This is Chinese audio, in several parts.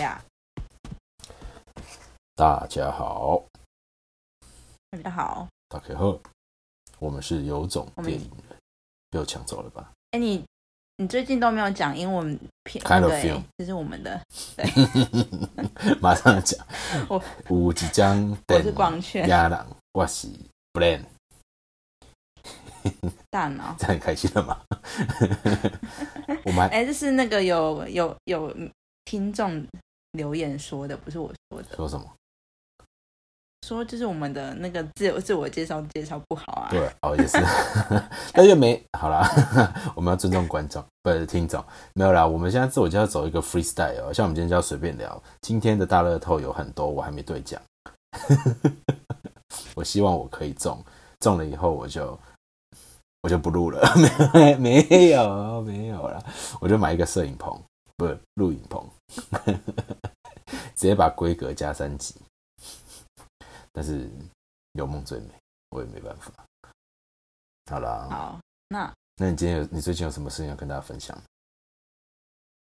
呀，大家好，大家好。大家好，我们是有种电影。人，被我抢走了吧？哎、你你最近都没有讲英文片 Kind of 对 film 这是我们的，马上讲。我，有几张我是光圈亚朗，我是 Blan，大脑。这很开心了吗？我们还哎、这是那个有有有听众留言说的，不是我说的，说什么？说就是我们的那个自我自我介绍介绍不好啊。对，哦也是，那就没好啦，我们要尊重观众，不是听众，没有啦。我们现在自我介绍走一个 freestyle，哦像我们今天就要随便聊。今天的大乐透有很多，我还没兑奖，我希望我可以中，中了以后我就我就不录了，没没有没有了，我就买一个摄影棚，不是录影棚，直接把规格加三级。但是有梦最美，我也没办法。好啦，好，那那你今天有你最近有什么事情要跟大家分享？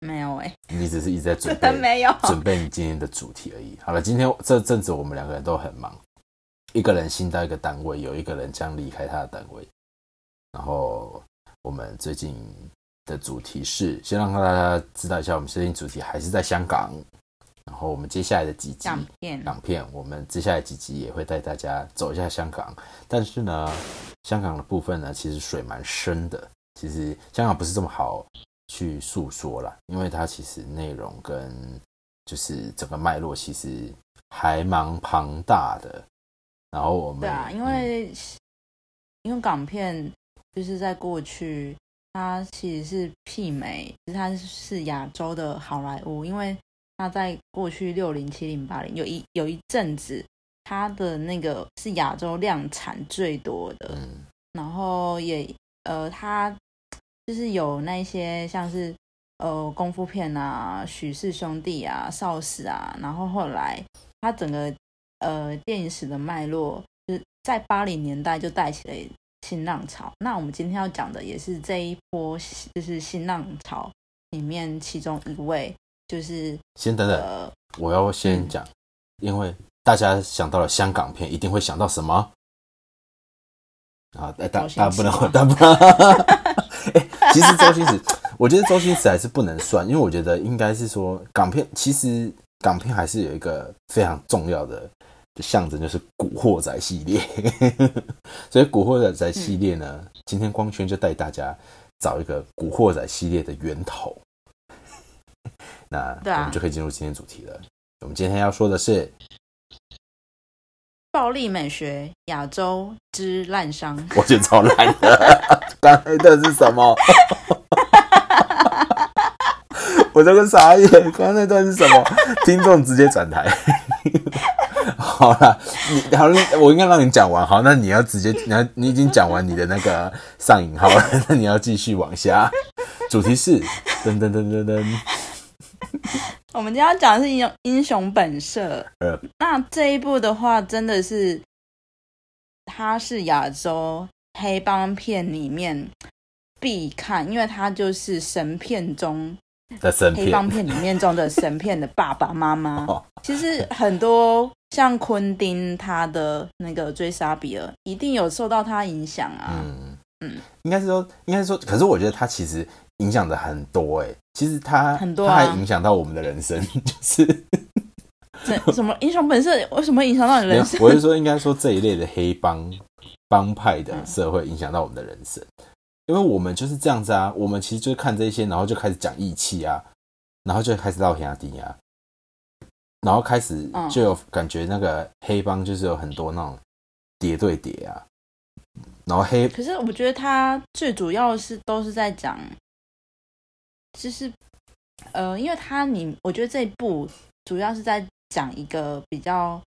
没有哎、你只是一直在准备 没有。准备你今天的主题而已。好了，今天这阵子我们两个人都很忙，一个人新到一个单位，有一个人将离开他的单位。然后我们最近的主题是，先让大家知道一下，我们最近主题还是在香港。然后我们接下来的几集港片港片，我们接下来几集也会带大家走一下香港。但是呢，香港的部分呢，其实水蛮深的。其实香港不是这么好去诉说啦，因为它其实内容跟就是整个脉络其实还蛮庞大的。然后我们对啊，因嗯为、因为港片就是在过去，它其实是媲美，就是它是亚洲的好莱坞，因为它在过去六零、七零、八零有一有一阵子，它的那个是亚洲量产最多的，嗯。然后也呃，它就是有那些像是呃功夫片啊、许氏兄弟啊、邵氏啊，然后后来它整个呃电影史的脉络，就是在八零年代就带起了新浪潮。那我们今天要讲的也是这一波就是新浪潮里面其中一位，就是先等等，呃我要先讲，因为大家想到了香港片，一定会想到什么？啊，大大不能大不能。哎，其实周星驰，我觉得周星驰还是不能算，因为我觉得应该是说港片，其实港片还是有一个非常重要的象征，就是古惑仔系列。所以古惑仔系列呢，今天光圈就带大家找一个古惑仔系列的源头。那我们就可以进入今天主题了。我们今天要说的是，暴力美学亚洲之烂伤。我觉得超烂的。刚才那是什么？我这个傻眼，刚才那段是什么？听众直接转台。好了，你好，你我应该让你讲完。好，那你要直接，你要你已经讲完你的那个上瘾号了，那你要继续往下。主题是噔噔噔噔噔，我们今天要讲的是英雄英雄本色。呃，那这一部的话，真的是它是亚洲黑帮片里面必看，因为它就是神片中的神黑帮片，片里面中的神片的爸爸妈妈哦。其实很多像昆汀他的那个追杀比尔，一定有受到他影响啊。嗯。嗯。应该是说，应该是说，可是我觉得他其实影响的很多哎、其实他很多啊。它还影响到我们的人生，就是什么英雄本色为什么会影响到你人生？我是说，应该说这一类的黑帮帮派的嗯社会影响到我们的人生，因为我们就是这样子啊，我们其实就是看这些，然后就开始讲义气啊，然后就开始唠兄弟啊，然后开始嗯。就有感觉那个黑帮就是有很多那种叠对叠啊，然后黑可是我觉得他最主要的是都是在讲，就是呃，因为他你我觉得这一部主要是在讲一个比较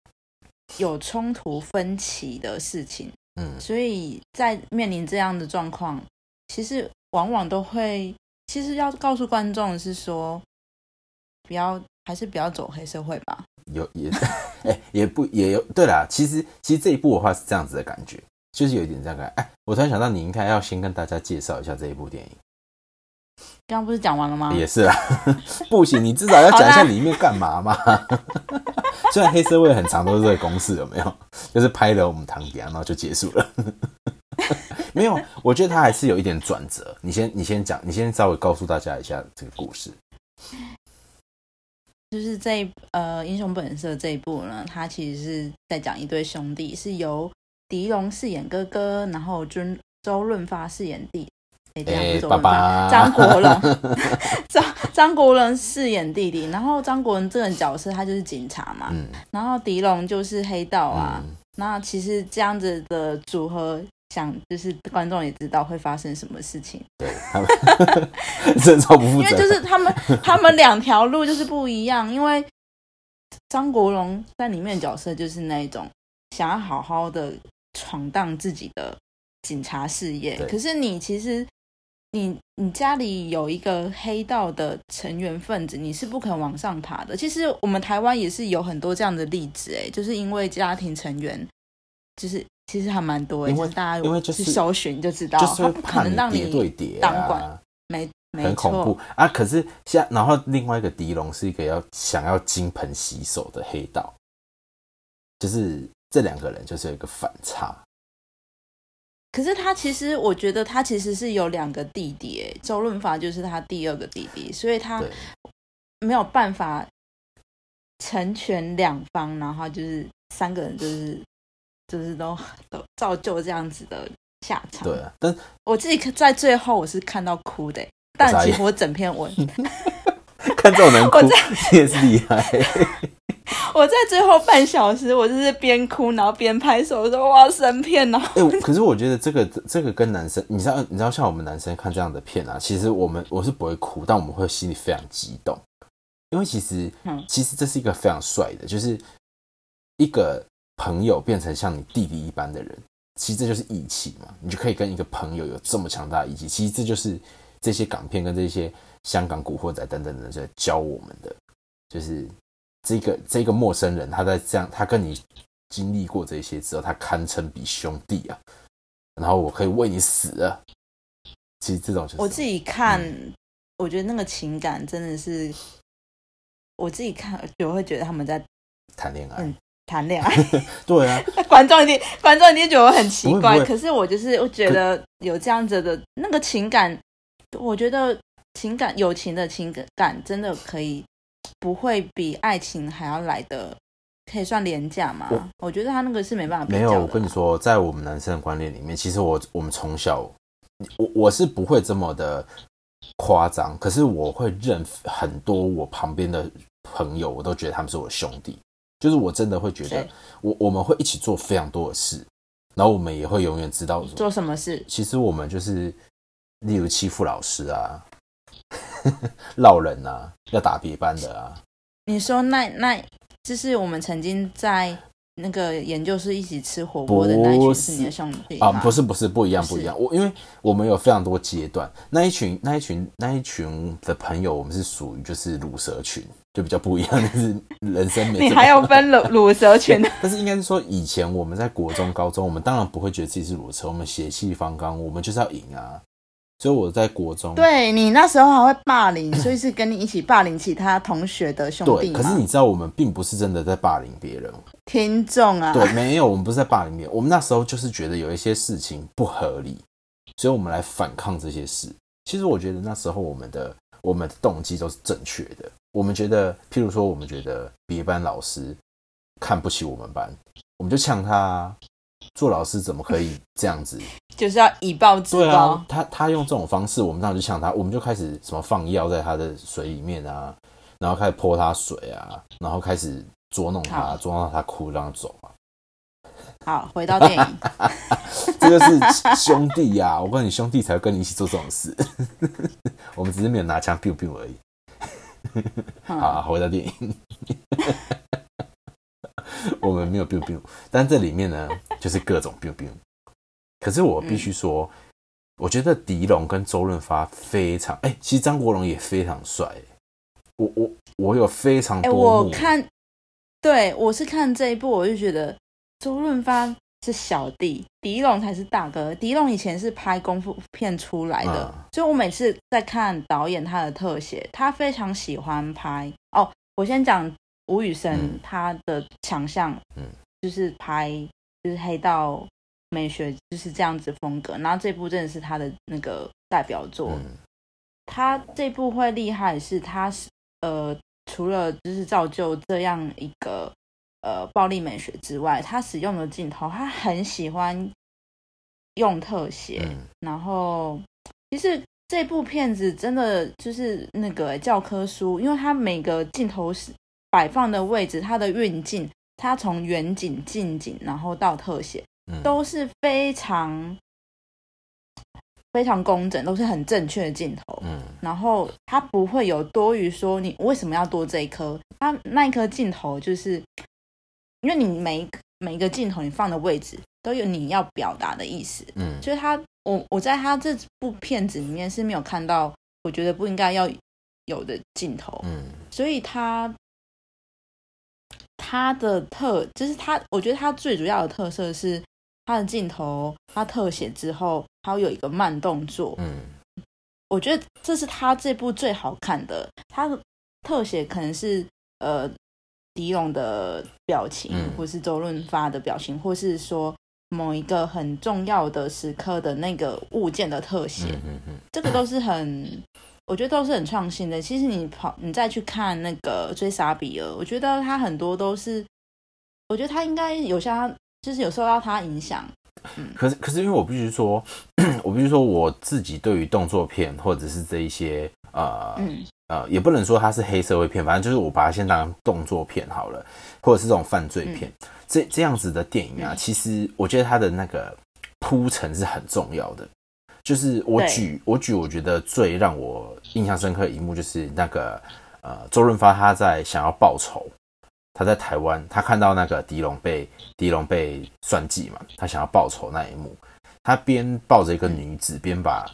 有冲突分歧的事情，嗯。所以在面临这样的状况，其实往往都会，其实要告诉观众是说，不要还是不要走黑社会吧。有也 哎、也不也有对啦，其实其实这一部的话是这样子的感觉，就是有一点这样感觉。哎，我突然想到，你应该要先跟大家介绍一下这一部电影。刚刚不是讲完了吗？也是啊，不行，你至少要讲一下里面干嘛嘛。虽然黑社会很长都是这个公式，有没有？就是拍了我们堂弟，然后就结束了。没有，我觉得他还是有一点转折。你先，你先讲，你先稍微告诉大家一下这个故事。就是这呃，英雄本色这一部呢，它其实是在讲一对兄弟，是由狄龙饰演哥哥，然后周周润发饰演弟，哎，爸爸张国荣，张张国荣饰演弟弟，然后张国荣这个角色他就是警察嘛，然后狄龙就是黑道啊，那其实这样子的组合。想就是观众也知道会发生什么事情，对他们 真超不负责，因为就是他们他们两条路就是不一样。因为张国荣在里面角色就是那种想要好好的闯荡自己的警察事业，可是你其实你你家里有一个黑道的成员分子，你是不肯往上爬的。其实我们台湾也是有很多这样的例子，哎，就是因为家庭成员就是。其实还蛮多，因为大家因为就是搜寻就知道，就是不可能让你当管，没很恐怖啊！可是像然后另外一个狄龙是一个要想要金盆洗手的黑道，就是这两个人就是有一个反差。可是他其实，我觉得他其实是有两个弟弟，周润发就是他第二个弟弟，所以他没有办法成全两方，然后就是三个人就是。就是都 都造就这样子的下场。对啊，但我自己在最后我是看到哭的，但其实我整篇文 看这种能哭，你也是厉害。我在最后半小时，我就是边哭然后边拍手说：“哇，神片哦！”哎，可是我觉得这个这个跟男生，你知道你知道像我们男生看这样的片啊，其实我们我是不会哭，但我们会心里非常激动，因为其实其实这是一个非常帅的，就是一个。朋友变成像你弟弟一般的人，其实这就是义气嘛。你就可以跟一个朋友有这么强大的义气。其实这就是这些港片跟这些香港古惑仔等等的在教我们的，就是这个这个陌生人他在这样，他跟你经历过这些之后，他堪称比兄弟啊。然后我可以为你死啊。其实这种就是我自己看，我觉得那个情感真的是我自己看，我会觉得他们在谈恋爱。谈恋爱，对啊，观众一定观众一定觉得我很奇怪，可是我就是我觉得有这样子的那个情感，我觉得情感友情的情感真的可以不会比爱情还要来的可以算廉价吗？我觉得他那个是没办法。没有，我跟你说，在我们男生的观念里面，其实我我们从小我我是不会这么的夸张，可是我会认很多我旁边的朋友，我都觉得他们是我兄弟。就是我真的会觉得，我我们会一起做非常多的事，然后我们也会永远知道做什么事。其实我们就是，例如欺负老师啊，闹人啊，要打别班的啊。你说那那，就是我们曾经在。那个研究室一起吃火锅的那一群是你的兄弟啊？不是不是不一样不一样。我因为我们有非常多阶段，那一群那一群那一群的朋友，我们是属于就是乳蛇群，就比较不一样，就是人生。你还要分乳乳蛇群？但是应该是说，以前我们在国中、高中，我们当然不会觉得自己是乳蛇，我们血气方刚，我们就是要赢啊。所以我在国中，对你那时候还会霸凌，所以是跟你一起霸凌其他同学的兄弟。对，可是你知道，我们并不是真的在霸凌别人。听众啊，对，没有，我们不是在霸凌别人。我们那时候就是觉得有一些事情不合理，所以我们来反抗这些事。其实我觉得那时候我们的我们的动机都是正确的。我们觉得，譬如说，我们觉得别班老师看不起我们班，我们就呛他。做老师怎么可以这样子？就是要以暴制暴。对啊，他他用这种方式，我们当时就呛他，我们就开始什么放药在他的水里面啊，然后开始泼他水啊，然后开始捉弄他，捉弄他哭，让他走啊。好，回到电影，这个是兄弟呀，我告诉你，兄弟才会跟你一起做这种事。我们只是没有拿枪 biu biu 而已。好，回到电影。我们没有 biu biu，但这里面呢，就是各种 biu biu。可是我必须说，我觉得狄龙跟周润发非常哎，其实张国荣也非常帅。我我我有非常多。我看，对我是看这一部，我就觉得周润发是小弟，狄龙才是大哥。狄龙以前是拍功夫片出来的，嗯所以我每次在看导演他的特写，他非常喜欢拍。哦，我先讲吴宇森嗯他的强项，嗯就是拍就是黑道美学就是这样子风格。然后这部真的是他的那个代表作。嗯他这部会厉害是他是呃，除了就是造就这样一个呃暴力美学之外，他使用的镜头，他很喜欢用特写，嗯然后其实这部片子真的就是那个教科书，因为它每个镜头是摆放的位置，它的运镜，它从远景、近景，然后到特写，嗯都是非常非常工整，都是很正确的镜头。嗯然后它不会有多余说你为什么要多这一颗，它那一颗镜头就是因为你每一个每一个镜头你放的位置都有你要表达的意思，嗯。所以他我我在他这部片子里面是没有看到我觉得不应该要有的镜头，嗯。所以他他的特就是他，我觉得他最主要的特色是他的镜头，他特写之后，他会有一个慢动作，嗯。我觉得这是他这部最好看的。他的特写可能是呃狄龙的表情，嗯。或是周润发的表情，或是说某一个很重要的时刻的那个物件的特写，嗯嗯嗯。这个都是很，我觉得都是很创新的。其实你跑，你再去看那个《追杀比尔》，我觉得他很多都是，我觉得他应该有像他，就是有受到他影响。可是可是因为我必须说，我必须说我自己对于动作片或者是这一些呃嗯呃，也不能说它是黑社会片，反正就是我把它先当动作片好了，或者是这种犯罪片，这这样子的电影啊，嗯其实我觉得它的那个铺陈是很重要的。就是我对举我举，我觉得最让我印象深刻的一幕就是那个呃，周润发他在想要报仇，他在台湾，他看到那个狄龙被狄龙被算计嘛，他想要报仇那一幕，他边抱着一个女子，边把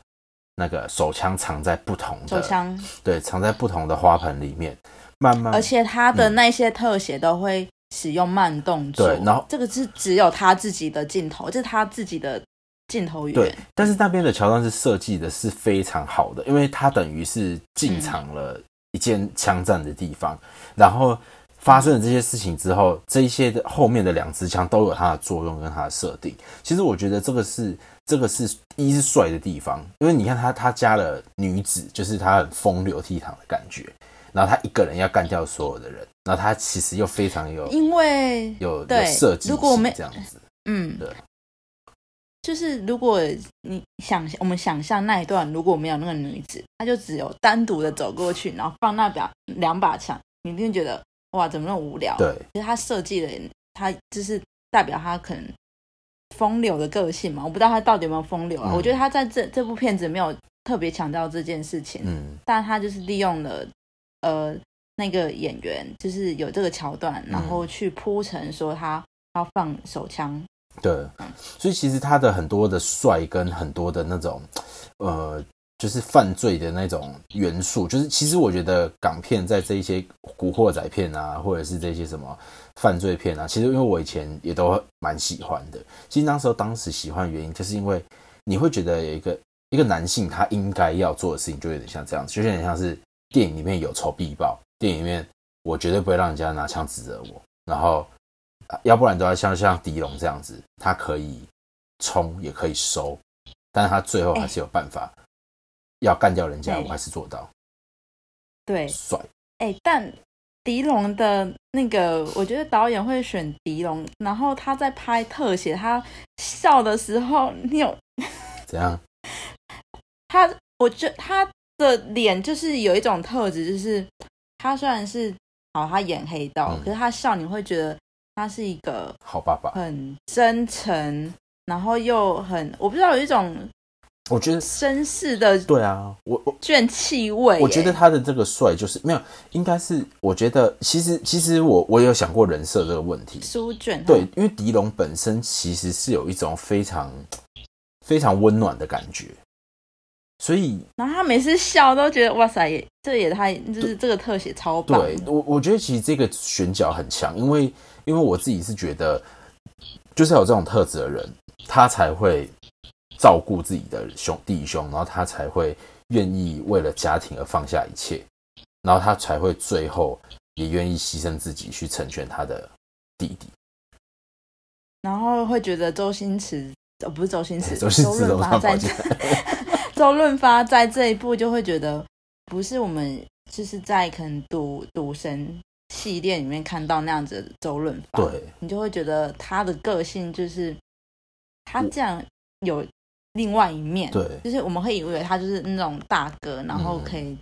那个手枪藏在不同的手枪，对，藏在不同的花盆里面，慢慢而且他的那些特写都会使用慢动作。对然后这个是只有他自己的镜头，这是他自己的镜头对。，但是那边的桥段是设计的是非常好的，因为它等于是进场了一件枪战的地方，然后发生了这些事情之后，这一些的后面的两支枪都有它的作用跟它的设定。其实我觉得这个是这个是一是帅的地方，因为你看他他加了女子，就是他很风流倜傥的感觉，然后他一个人要干掉所有的人，然后他其实又非常有 因为有有对设计如果我们这样子，嗯对，就是如果你想我们想象那一段如果没有那个女子，她就只有单独的走过去，然后放那把两把枪，你一定觉得哇怎么那么无聊？对，其实他设计的，他就是代表他可能风流的个性嘛。我不知道他到底有没有风流啊。嗯我觉得他在这这部片子没有特别强调这件事情，嗯但他就是利用了呃那个演员，就是有这个桥段，然后去铺陈说他要放手枪。对，嗯所以其实他的很多的帅跟很多的那种，呃，就是犯罪的那种元素，就是其实我觉得港片在这一些古惑仔片啊，或者是这些什么犯罪片啊，其实因为我以前也都蛮喜欢的。其实那时候当时喜欢的原因，就是因为你会觉得有一个一个男性他应该要做的事情，就有点像这样子，就有点像是电影里面有仇必报，电影里面我绝对不会让人家拿枪指着我，然后。啊要不然都要像像狄龙这样子，他可以冲也可以收，但是他最后还是有办法要干掉人家，哎我还是做到对，帅。哎，但狄龙的那个，我觉得导演会选狄龙，然后他在拍特写，他笑的时候，你有 怎样？他，我觉得他的脸就是有一种特质，就是他虽然是好，他演黑道，嗯可是他笑你会觉得他是一个好爸爸，很真诚，然后又很我不知道有一种我觉得绅士的对啊，我我卷气味耶。我觉得他的这个帅就是没有，应该是我觉得其实其实我我有想过人设这个问题，书卷对，因为狄龙本身其实是有一种非常非常温暖的感觉，所以然后他每次笑都觉得哇塞，也这也太就是这个特写超棒。对我，我觉得其实这个选角很强，因为因为我自己是觉得就是有这种特质的人，他才会照顾自己的兄弟兄，然后他才会愿意为了家庭而放下一切，然后他才会最后也愿意牺牲自己去成全他的弟弟。然后会觉得周星驰，哦，不是周星驰，周星驰润发在 周润发在这一部就会觉得，不是我们就是在可能赌赌神系列里面看到那样子的周润发，对。你就会觉得他的个性就是他这样有另外一面，对，就是我们会以为他就是那种大哥，然后可以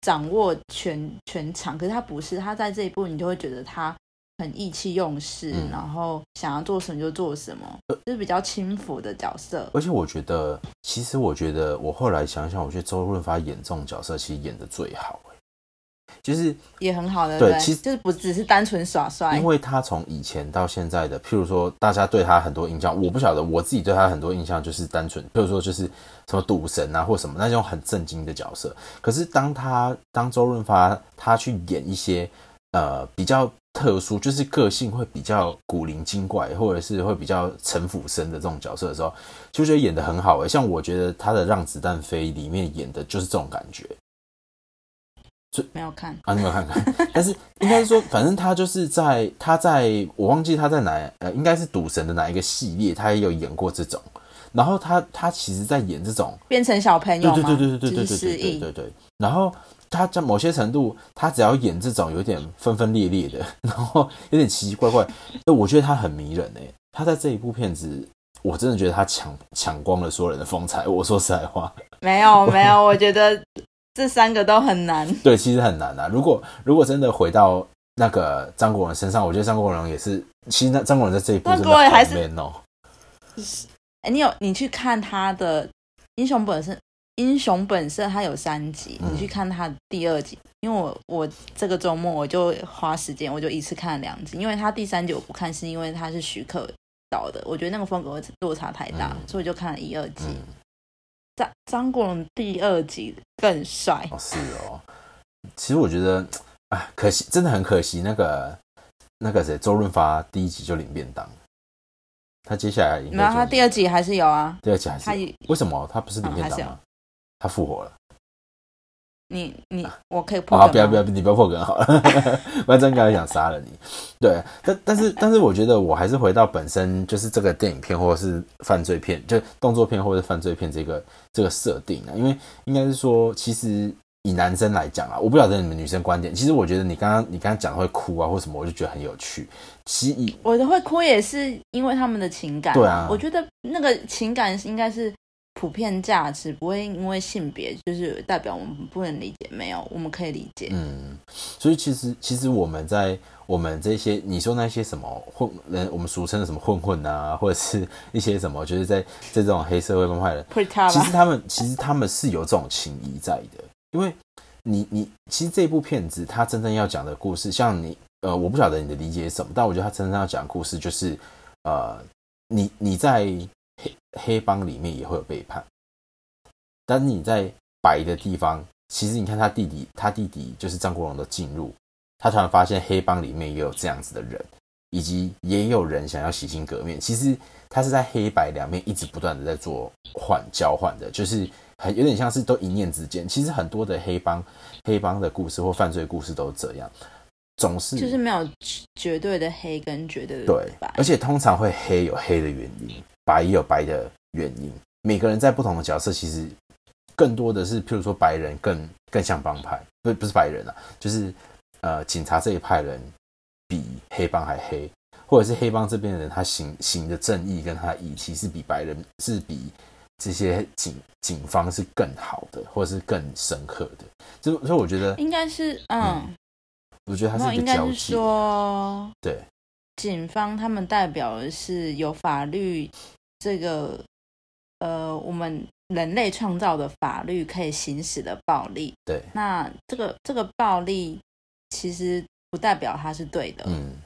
掌握全全场，可是他不是，他在这一部你就会觉得他。很意气用事，然后想要做什么就做什么，就是比较轻浮的角色。而且我觉得，其实我觉得，我后来想想，我觉得周润发演这种角色其实演的最好，就是也很好的。对，其实就是不只是单纯耍帅，因为他从以前到现在的，譬如说，大家对他很多印象，我不晓得我自己对他很多印象就是单纯，譬如说就是什么赌神啊，或什么那种很震惊的角色。可是当他当周润发他去演一些呃比较。特殊就是个性会比较古灵精怪，或者是会比较城府深的这种角色的时候，就觉得演的很好诶。像我觉得他的《让子弹飞》里面演的就是这种感觉。没有看啊，你没有看看？但是应该是说，反正他就是在他在我忘记他在哪呃，应该是赌神的哪一个系列，他也有演过这种。然后他他其实在演这种变成小朋友对对对对对对对对对对，然后。他在某些程度，他只要演这种有点分分裂裂的，然后有点奇奇怪怪，哎，我觉得他很迷人哎。他在这一部片子，我真的觉得他抢抢光了所有人的风采。我说实在话，没有没有，我觉得这三个都很难。对，其实很难啊。如果如果真的回到那个张国荣身上，我觉得张国荣也是，其实那张国荣在这一部真的还是 man 哦。哎，你有你去看他的英雄本身。英雄本色它有三集，你去看它第二集。因为我我这个周末我就花时间，我就一次看了两集。因为他第三集我不看，是因为他是徐克导的，我觉得那个风格落差太大，所以我就看了一二集。张张国荣第二集更帅哦，是哦。其实我觉得哎，可惜，真的很可惜。那个那个谁，周润发第一集就领便当，他接下来没有，他第二集还是有啊。第二集还是为什么他不是领便当吗？他复活了，你你我可以破。啊，不要不要，你不要破梗好了，不然真刚才想杀了你。对，但但是但是，我觉得我还是回到本身，就是这个电影片或者是犯罪片，就动作片或者犯罪片这个这个设定啊。因为应该是说，其实以男生来讲啊，我不晓得你们女生观点。其实我觉得你刚刚你刚刚讲会哭啊或什么，我就觉得很有趣。其以我的会哭也是因为他们的情感。对啊，我觉得那个情感应该是。普遍价值不会因为性别就是代表我们不能理解，没有，我们可以理解。嗯，所以其实其实我们在我们这些你说那些什么混人，我们俗称的什么混混啊，或者是一些什么，就是在在这种黑社会帮派的，其实他们其实他们是有这种情谊在的。因为你你其实这部片子它真正要讲的故事，像你呃，我不晓得你的理解是什么，但我觉得它真正要讲的故事就是呃，你你在。黑黑帮里面也会有背叛，但是你在白的地方，其实你看他弟弟，他弟弟就是张国荣的进入，他突然发现黑帮里面也有这样子的人，以及也有人想要洗心革面。其实他是在黑白两面一直不断的在做换交换的，就是很有点像是都一念之间。其实很多的黑帮黑帮的故事或犯罪故事都是这样，总是就是没有绝对的黑跟绝对的对，而且通常会黑有黑的原因。白也有白的原因，每个人在不同的角色，其实更多的是，譬如说白人更更像帮派，不不是白人啊，就是呃警察这一派人比黑帮还黑，或者是黑帮这边的人，他行行的正义跟他义气是比白人是比这些警警方是更好的，或者是更深刻的，所以所以我觉得应该是嗯，我觉得他是一个交际，对。警方他们代表的是有法律这个呃，我们人类创造的法律可以行使的暴力。对，那这个这个暴力其实不代表它是对的。嗯，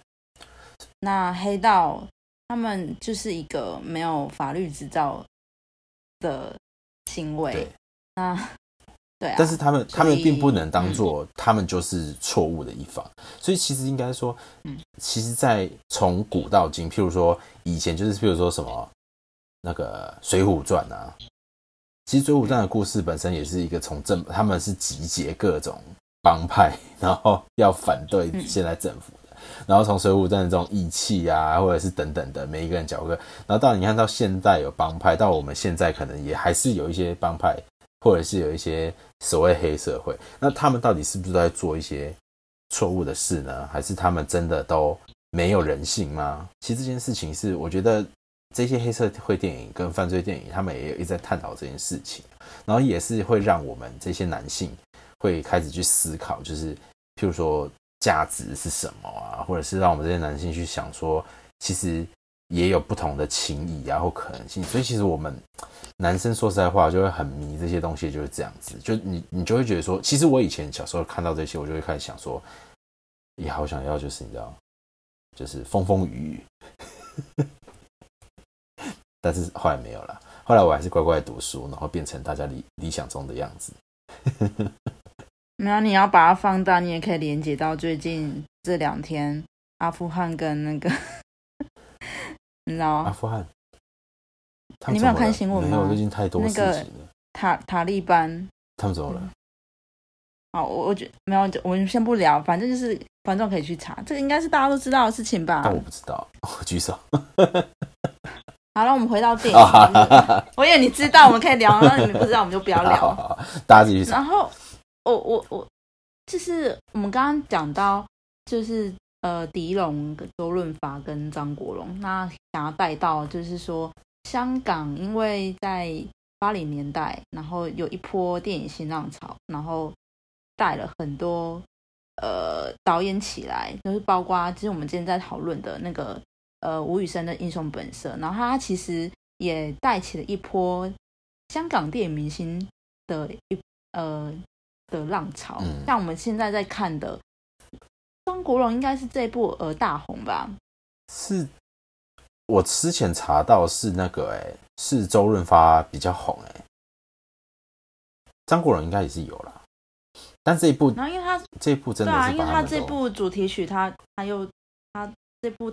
那黑道他们就是一个没有法律执照的行为。那对啊，但是他们他们并不能当做他们就是错误的一方，所以其实应该说，嗯其实，在从古到今，譬如说以前就是譬如说什么那个《水浒传》啊，其实《水浒传》的故事本身也是一个从政，他们是集结各种帮派，然后要反对嗯。现在政府的，然后从《水浒传》的这种义气啊，或者是等等的每一个人角色，然后到你看到现在有帮派，到我们现在可能也还是有一些帮派，或者是有一些所谓黑社会，那他们到底是不是在做一些错误的事呢？还是他们真的都没有人性吗？其实这件事情是，我觉得这些黑社会电影跟犯罪电影，他们也一直在探讨这件事情，然后也是会让我们这些男性会开始去思考，就是譬如说价值是什么啊，或者是让我们这些男性去想说，其实也有不同的情谊啊或可能性，所以其实我们男生说实在话就会很迷这些东西，就是这样子，就你你就会觉得说，其实我以前小时候看到这些，我就会开始想说，也好想要就是你知道，就是风风雨雨，但是后来没有了，后来我还是乖乖地读书，然后变成大家理理想中的样子。没有，你要把它放大，你也可以连接到最近这两天阿富汗跟那个，你知道吗？阿富汗，你没有看新闻吗没有，最近太多那个事情了。塔塔利班，他们怎么了？好，我我觉没有，我们先不聊，反正就是观众可以去查，这个应该是大家都知道的事情吧。但我不知道，我举手。好了，我们回到电影，我以为你知道，我们可以聊，那你们不知道，我们就不要 好好聊。好，大家继续。然后我我我，就是我们刚刚讲到，就是呃，狄龙、周润发跟张国荣，那想要带到就是说，香港因为在八零年代，然后有一波电影新浪潮，然后带了很多呃导演起来，就是包括就是我们今天在讨论的那个呃吴宇森的《英雄本色》，然后他其实也带起了一波香港电影明星的一呃的浪潮，嗯。像我们现在在看的张国荣应该是这部呃大红吧？是我之前查到是那个、欸，哎，是周润发比较红、欸，哎，张国荣应该也是有啦，但这一部然后因为他这一部真对啊，的因为他这部主题曲他他又他这部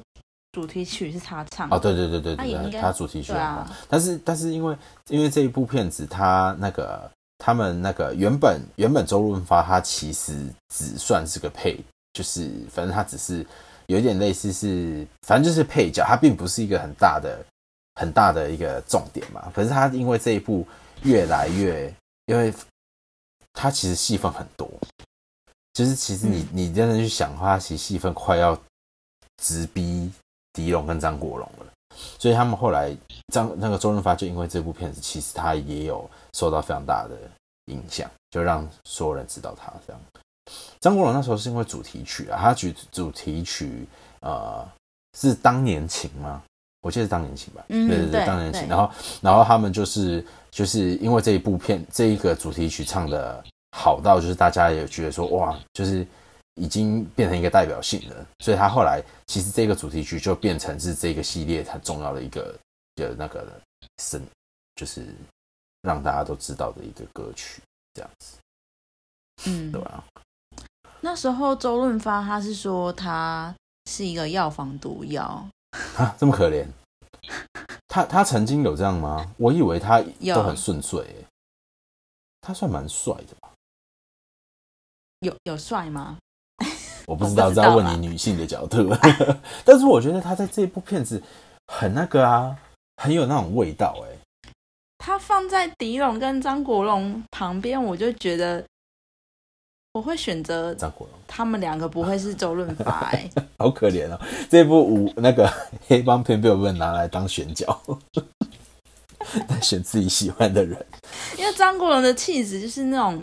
主题曲是他唱哦，对对对对对对，他他主题曲啊，但是但是因为因为这一部片子，他那个他们那个原本原本周润发他其实只算是个配，就是反正他只是有一点类似是，反正就是配角，他并不是一个很大的很大的一个重点嘛。可是他因为这一部越来越，因为他其实戏份很多，就是其实你你真的去想的话，他其实戏份快要直逼狄龙跟张国荣了。所以他们后来张那个周润发就因为这部片子，其实他也有受到非常大的影响，就让所有人知道他这样。张国荣那时候是因为主题曲啊，他举主题曲呃是当年情吗？我记得是当年情吧，嗯对对对当年情。然后然后他们就是就是因为这一部片这一个主题曲唱的好到，就是大家也觉得说哇，就是已经变成一个代表性了，所以他后来其实这个主题曲就变成是这个系列很重要的一个的那个声，就是让大家都知道的一个歌曲，这样子，嗯对，吧？那时候周润发他是说他是一个药房毒药，啊，这么可怜，他他曾经有这样吗？我以为他都很顺遂，欸他算蛮帅的吧？有有帅吗？我不知道，我不知道啦这要问你女性的角度。但是我觉得他在这部片子很那个啊，很有那种味道哎。他放在狄龙跟张国荣旁边，我就觉得我会选择张国荣他们两个不会是周润发、欸，好可怜哦，这部五那个 黑帮片被我们拿来当选角，选自己喜欢的人。因为张国荣的气质就是那种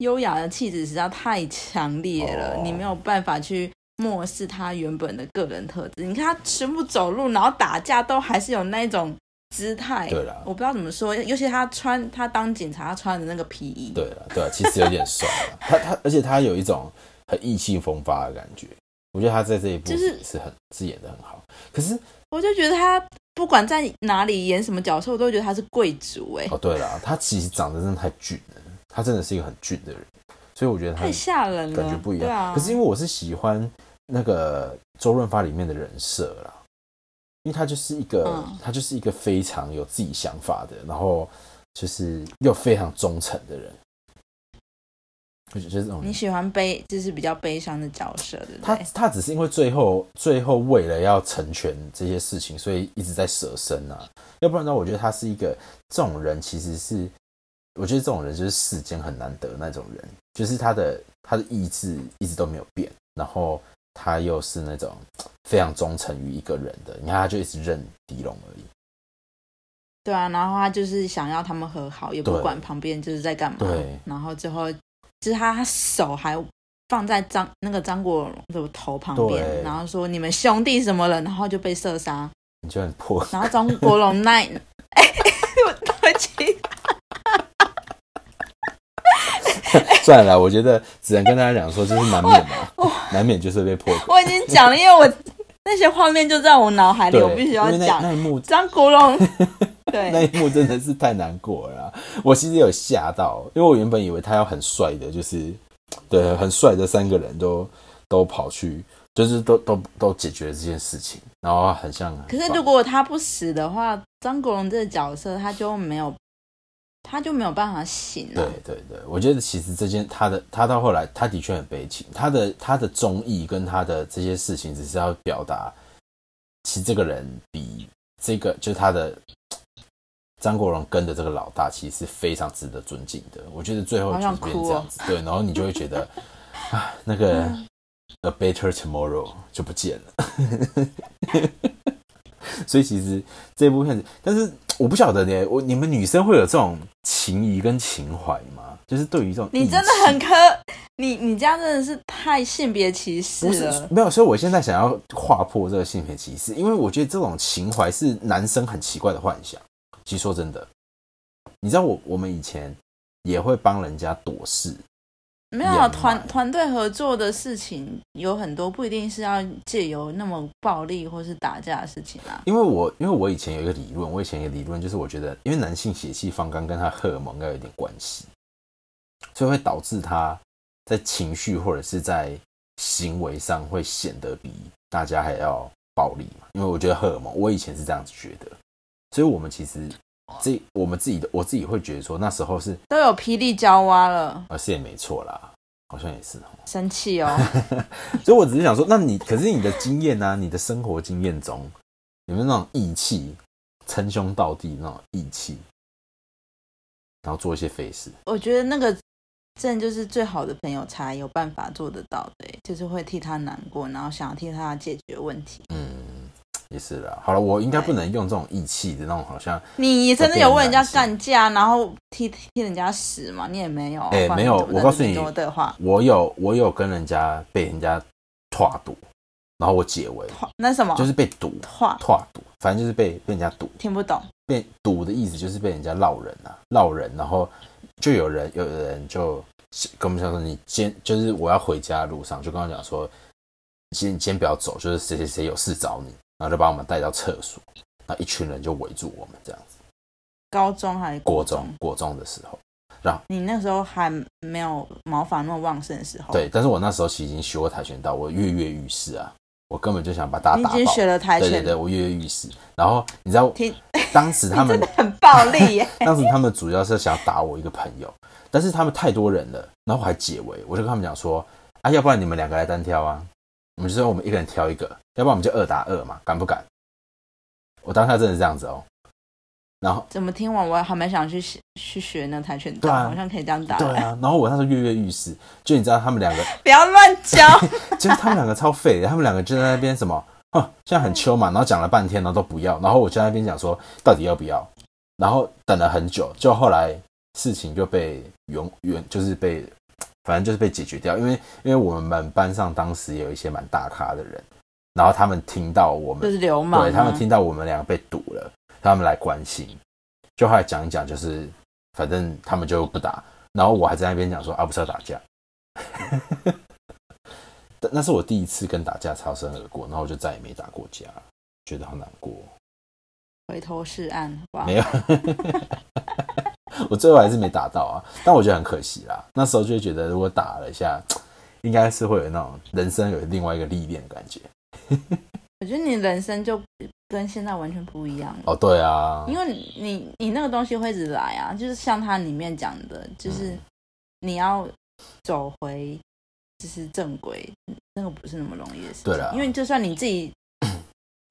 优雅的气质，实在太强烈了，哦你没有办法去漠视他原本的个人特质。你看他全部走路，然后打架都还是有那种姿态。对了我不知道怎么说，尤其他穿他当警察他穿的那个皮衣，对了，对了，其实有点帅啊。他他，而且他有一种很意气风发的感觉。我觉得他在这一部就是是很是演的很好。可是我就觉得他不管在哪里演什么角色，我都觉得他是贵族哎、哦，对了，他其实长得真的太俊了。他真的是一个很俊的人，所以我觉得他太吓人了，感觉不一样。可是因为我是喜欢那个周润发里面的人设啦，因为他就是一个、嗯他就是一个非常有自己想法的，然后就是又非常忠诚的人。我觉得这种你喜欢悲，就是比较悲伤的角色，对不他？他只是因为最后最后为了要成全这些事情，所以一直在舍身啊。要不然呢，我觉得他是一个这种人，其实是我觉得这种人就是世间很难得那种人，就是他的他的意志一直都没有变，然后他又是那种非常忠诚于一个人的。你看，他就一直认狄龙而已。对啊，然后他就是想要他们和好，也不管旁边就是在干嘛。对然后最后就是他手还放在张那个张国荣的头旁边，然后说你们兄弟什么了，然后就被射杀。你就很破，然后张国荣那，哎，我对不起，算了，我觉得只能跟大家讲说，就是难免嘛，难免就是被破。我已经讲了，因为我那些画面就在我脑海里，我必须要讲那一幕张国荣。对那，一幕真的是太难过了啊、我其实有吓到，因为我原本以为他要很帅的，就是对很帅的三个人都都跑去，就是都都都解决了这件事情，然后很像。可是如果他不死的话，张国荣这个角色他就没有，他就没有办法醒啊对。对对，我觉得其实这件他的他到后来他的确很悲情，他的他的忠义跟他的这些事情只是要表达，其实这个人比这个就是他的张国荣跟的这个老大，其实是非常值得尊敬的。我觉得最后就变这样子，对，然后你就会觉得啊，那个 A Better Tomorrow 就不见了。所以其实这部片子，但是我不晓得呢，我你们女生会有这种情谊跟情怀吗？就是对于这种你真的很苛，你你这样真的是太性别歧视了。没有，所以我现在想要划破这个性别歧视，因为我觉得这种情怀是男生很奇怪的幻想。其实说真的，你知道我我们以前也会帮人家躲事，没有团团队合作的事情有很多，不一定是要借由那么暴力或是打架的事情啊。因为我因为我以前有一个理论，我以前有一个理论就是我觉得，因为男性血气方刚跟他荷尔蒙应该有点关系，所以会导致他在情绪或者是在行为上会显得比大家还要暴力嘛。因为我觉得荷尔蒙，我以前是这样子觉得，所以我们其实这我们自己的我自己会觉得说那时候是都有霹雳娇娃了，呃是也没错啦，好像也是哦。生气哦。所以我只是想说，那你可是你的经验啊，你的生活经验中有没有那种义气，称兄道弟那种义气，然后做一些废事？我觉得那个真的就是最好的朋友才有办法做得到的，就是会替他难过，然后想要替他解决问题。嗯，也是啦。好了，我应该不能用这种义气的那种，好像你真的有为人家干架，然后替替人家死吗？你也没有。哎没有我告诉你跟我对话，我有我有跟人家被人家跨赌，然后我解围，那什么就是被堵话跨赌，反正就是被被人家堵。听不懂。被堵的意思就是被人家闹人啊，闹人，然后就有人有的人就跟我们讲说，你先就是我要回家的路上，就跟我讲说，先先不要走，就是谁谁谁有事找你，然后就把我们带到厕所，然后一群人就围住我们这样子。高中还是国中中？国中的时候，你那时候还没有毛发那么旺盛的时候。，对，但是我那时候其实已经学过跆拳道，我跃跃欲试啊，我根本就想把大家打爆。已经学了跆拳，对对对，我跃跃欲试。然后你知道听，当时 他们真的很暴力耶。当时他们主要是想打我一个朋友，但是他们太多人了，然后我还解围，我就跟他们讲说，啊，要不然你们两个来单挑啊，我们就说我们一个人挑一个，要不然我们就二打二嘛，敢不敢？我当下真的是这样子哦，然后怎么听完我还蛮想去学去学那跆拳道，对啊好像可以这样打。对啊，然后我那时候跃跃欲试，就你知道他们两个，不要乱教。就是他们两个超废的，他们两个就在那边什么，哼，现在很秋嘛，然后讲了半天，然后都不要，然后我就在那边讲说到底要不要，然后等了很久，就后来事情就被原原就是被，反正就是被解决掉，因为因为我们班上当时有一些蛮大咖的人，然后他们听到我们就是流氓、啊。对他们听到我们两个被堵了，他们来关心，就后来讲一讲，就是反正他们就不打，然后我还在那边讲说啊，不是要打架，但那是我第一次跟打架擦身而过，然后我就再也没打过架，觉得好难过。回头是岸？没有，我最后还是没打到啊，但我觉得很可惜啦。那时候就会觉得，如果打了一下，应该是会有那种人生有另外一个历练的感觉。我觉得你人生就跟现在完全不一样了。哦，对啊，因为你你那个东西会一直来啊，就是像它里面讲的，就是你要走回就是正轨，那个不是那么容易的事情。对啦因为就算你自己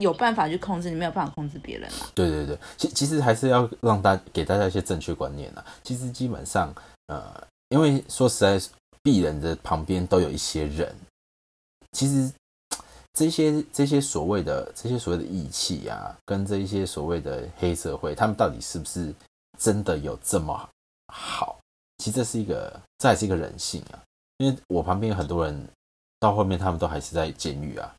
有办法去控制，你没有办法控制别人。对对对，其其实还是要让大给大家一些正确观念啊。其实基本上，呃，因为说实在，鄙人的旁边都有一些人，其实这些这些所谓的这些所谓的义气啊，跟这一些所谓的黑社会，他们到底是不是真的有这么好？其实这是一个，这还是一个人性啊。因为我旁边有很多人，到后面他们都还是在监狱啊。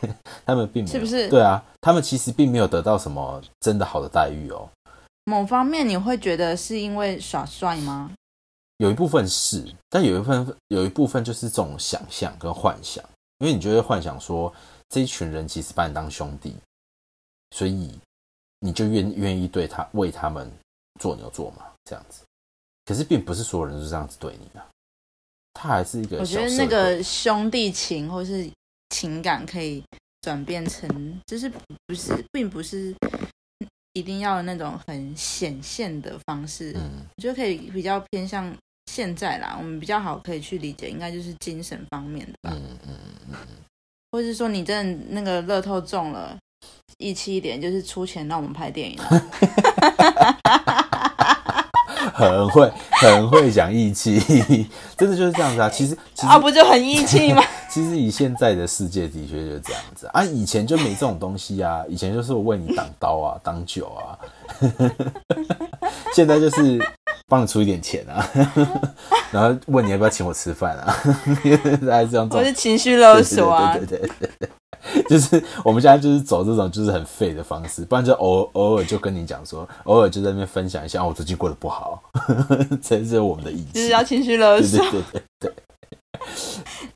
他们并没有，是不是对啊，他们其实并没有得到什么真的好的待遇哦。某方面你会觉得是因为耍帅吗？有一部分是，但有一部分有一部分就是这种想象跟幻想，因为你就会幻想说这一群人其实把你当兄弟，所以你就愿愿意对他为他们做牛做马这样子。可是并不是所有人都是这样子对你啊，他还是一个我觉得那个兄弟情或是情感可以转变成，就是不是，并不是一定要那种很显现的方式。嗯我觉得可以比较偏向现在啦，我们比较好可以去理解，应该就是精神方面的吧，嗯嗯嗯或者是说你真的那个乐透中了，义气一点，就是出钱让我们拍电影啊。很会很会讲义气，真的就是这样子啊。其实啊，不就很义气吗？其实以现在的世界的确就是这样子啊，以前就没这种东西啊，以前就是我为你挡刀啊、挡酒啊，现在就是帮你出一点钱啊，然后问你要不要请我吃饭啊，大家这样做我种是情绪勒索啊。对，对对对对对，就是我们现在就是走这种就是很废的方式，不然就偶偶尔就跟你讲说，偶尔就在那边分享一下，哦我最近过得不好，这是我们的意思，就是要情绪勒索。对，对对对。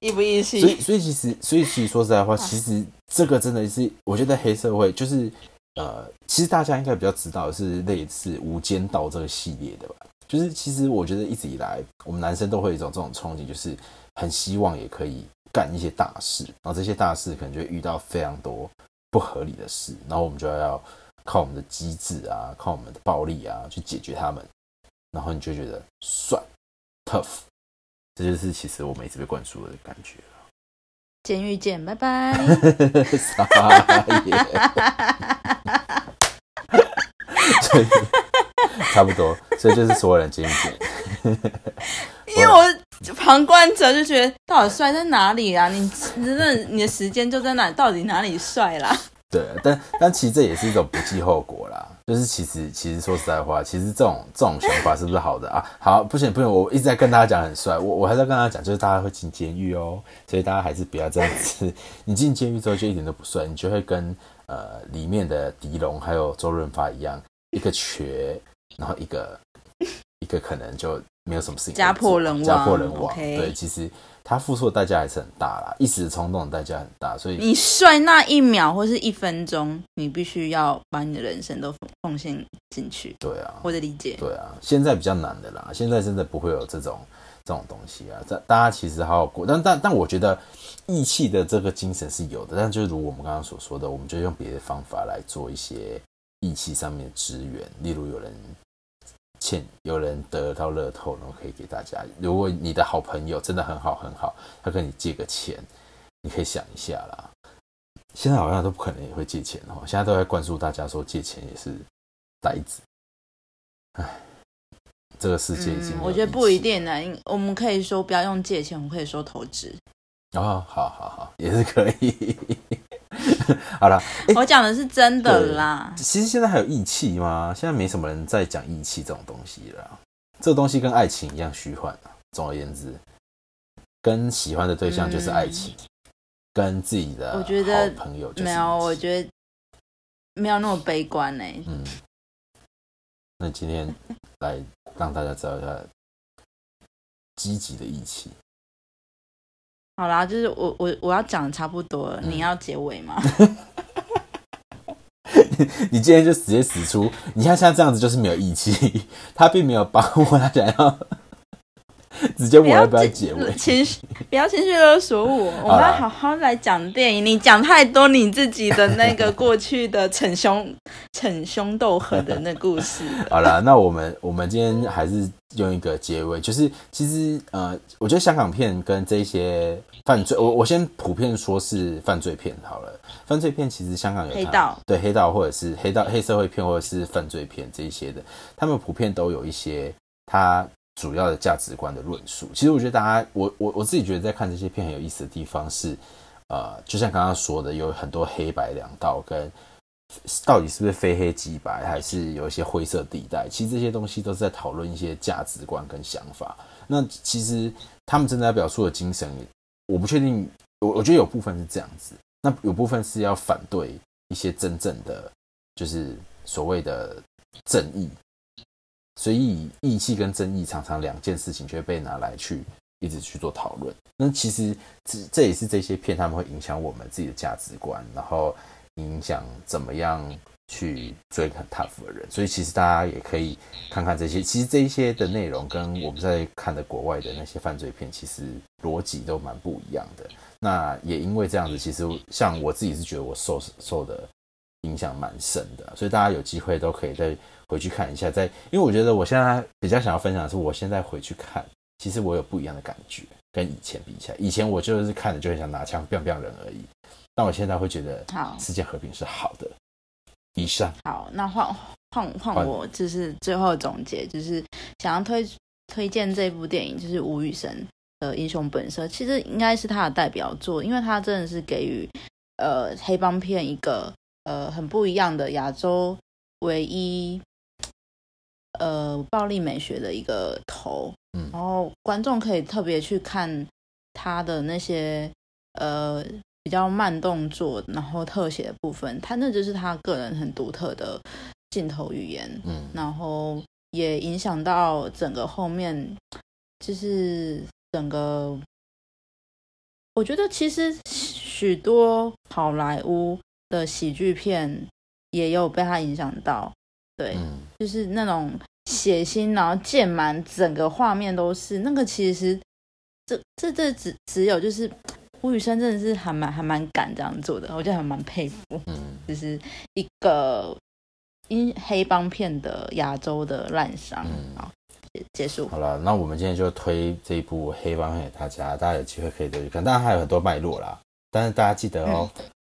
意不义所以，所以其实，所以其实说实在话，其实这个真的是，我觉得黑社会就是，呃，其实大家应该比较知道的是类似《无间道》这个系列的吧。就是其实我觉得一直以来，我们男生都会有一种这种憧憬，就是很希望也可以干一些大事，然后这些大事可能就会遇到非常多不合理的事，然后我们就要靠我们的机智啊，靠我们的暴力啊去解决他们，然后你就觉得帅 tough，这就是其实我们一直被灌输的感觉。监狱见，拜拜。差不多，所以就是所有人监狱见。因为我旁观者就觉得，到底帅在哪里啊？你你真的你的时间就在哪，到底哪里帅啦？对，但但其实这也是一种不计后果啦。就是其实其实说实在话，其实这种这种想法是不是好的啊？好，不行不行，我一直在跟大家讲很帅，我我还在跟大家讲，就是大家会进监狱哦，所以大家还是不要这样子。你进监狱之后就一点都不帅，你就会跟呃里面的狄龙还有周润发一样，一个瘸，然后一个 一个可能就没有什么事情家破人亡家破人亡。对，其实他付出的代价还是很大啦，一时冲动的代价很大，所以你帅那一秒或是一分钟，你必须要把你的人生都奉奉献进去。对啊，我的理解，对啊，现在比较难的啦，现在真的不会有这种这种东西啊。大大家其实好好过，但但但我觉得义气的这个精神是有的，但就是如我们刚刚所说的，我们就用别的方法来做一些义气上面的支援，例如有人欠有人得到乐透，然后可以给大家。如果你的好朋友真的很好很好，他跟你借个钱，你可以想一下啦。现在好像都不可能也会借钱哦，现在都在灌输大家说借钱也是呆子。唉，这个世界已经、嗯，我觉得不一。定呢。我们可以说不要用借钱，我们可以说投资。哦，好好好，也是可以。好了，诶我讲的是真的啦。其实现在还有义气吗？现在没什么人在讲义气这种东西了啊。这个东西跟爱情一样虚幻啊。总而言之，跟喜欢的对象就是爱情，跟自己的我觉得好朋友就没有，我得觉得没有那么悲观呢。嗯。那今天来让大家知道一下积极的义气。好啦，就是我我我要讲的差不多了，嗯你要结尾吗？你今天就直接使出，你看像这样子就是没有义气，他并没有帮我，他想要 直接问我要不要结尾。情绪不要情绪勒索我，我们要好好来讲电影。你讲太多你自己的那个过去的逞凶逞凶斗狠的那故事。好了，那我们我们今天还是用一个结尾，就是其实呃，我觉得香港片跟这些犯罪，我我先普遍说是犯罪片好了。犯罪片其实香港有黑道，对黑道或者是黑道黑社会片或者是犯罪片这一些的，他们普遍都有一些他。主要的价值观的论述，其实我觉得大家，我我我自己觉得在看这些片很有意思的地方是，呃，就像刚刚说的，有很多黑白两道，跟到底是不是非黑即白，还是有一些灰色地带，其实这些东西都是在讨论一些价值观跟想法。那其实他们正在表述的精神，我不确定，我我觉得有部分是这样子，那有部分是要反对一些真正的，就是所谓的正义。所以义气跟正义常常两件事情就会被拿来去一直去做讨论。那其实这这也是这些片他们会影响我们自己的价值观，然后影响怎么样去追很 tough 的人。所以其实大家也可以看看这些，其实这一些的内容跟我们在看的国外的那些犯罪片，其实逻辑都蛮不一样的。那也因为这样子，其实像我自己是觉得我受受的影响蛮深的，所以大家有机会都可以在。回去看一下，在因为我觉得我现在比较想要分享的是，我现在回去看，其实我有不一样的感觉，跟以前比起来，以前我就是看着就很想拿枪 biang biang 人而已，但我现在会觉得，好，世界和平是好的。以上，好，那换换换我，就是最后总结，就是想要推推荐这部电影，就是吴宇森的《英雄本色》，其实应该是他的代表作，因为他真的是给予呃黑帮片一个呃很不一样的亚洲唯一。呃，暴力美学的一个头，嗯，然后观众可以特别去看他的那些呃比较慢动作，然后特写的部分，他那就是他个人很独特的镜头语言，嗯，然后也影响到整个后面，就是整个，我觉得其实许多好莱坞的喜剧片也有被他影响到。对，就是那种血腥，然后溅满整个画面都是那个。其实这这这只只有就是吴宇森真的是还蛮还蛮敢这样做的，我觉得还蛮佩服。嗯，就是一个因黑帮片的亚洲的烂伤。好，结束。好了，那我们今天就推这一部黑帮片给大家，大家有机会可以再去看。当然还有很多脉络啦，但是大家记得哦，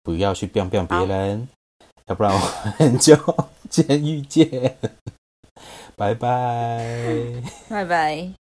不要去 biang biang 别人。要不然我们就监 狱见，拜拜，拜拜。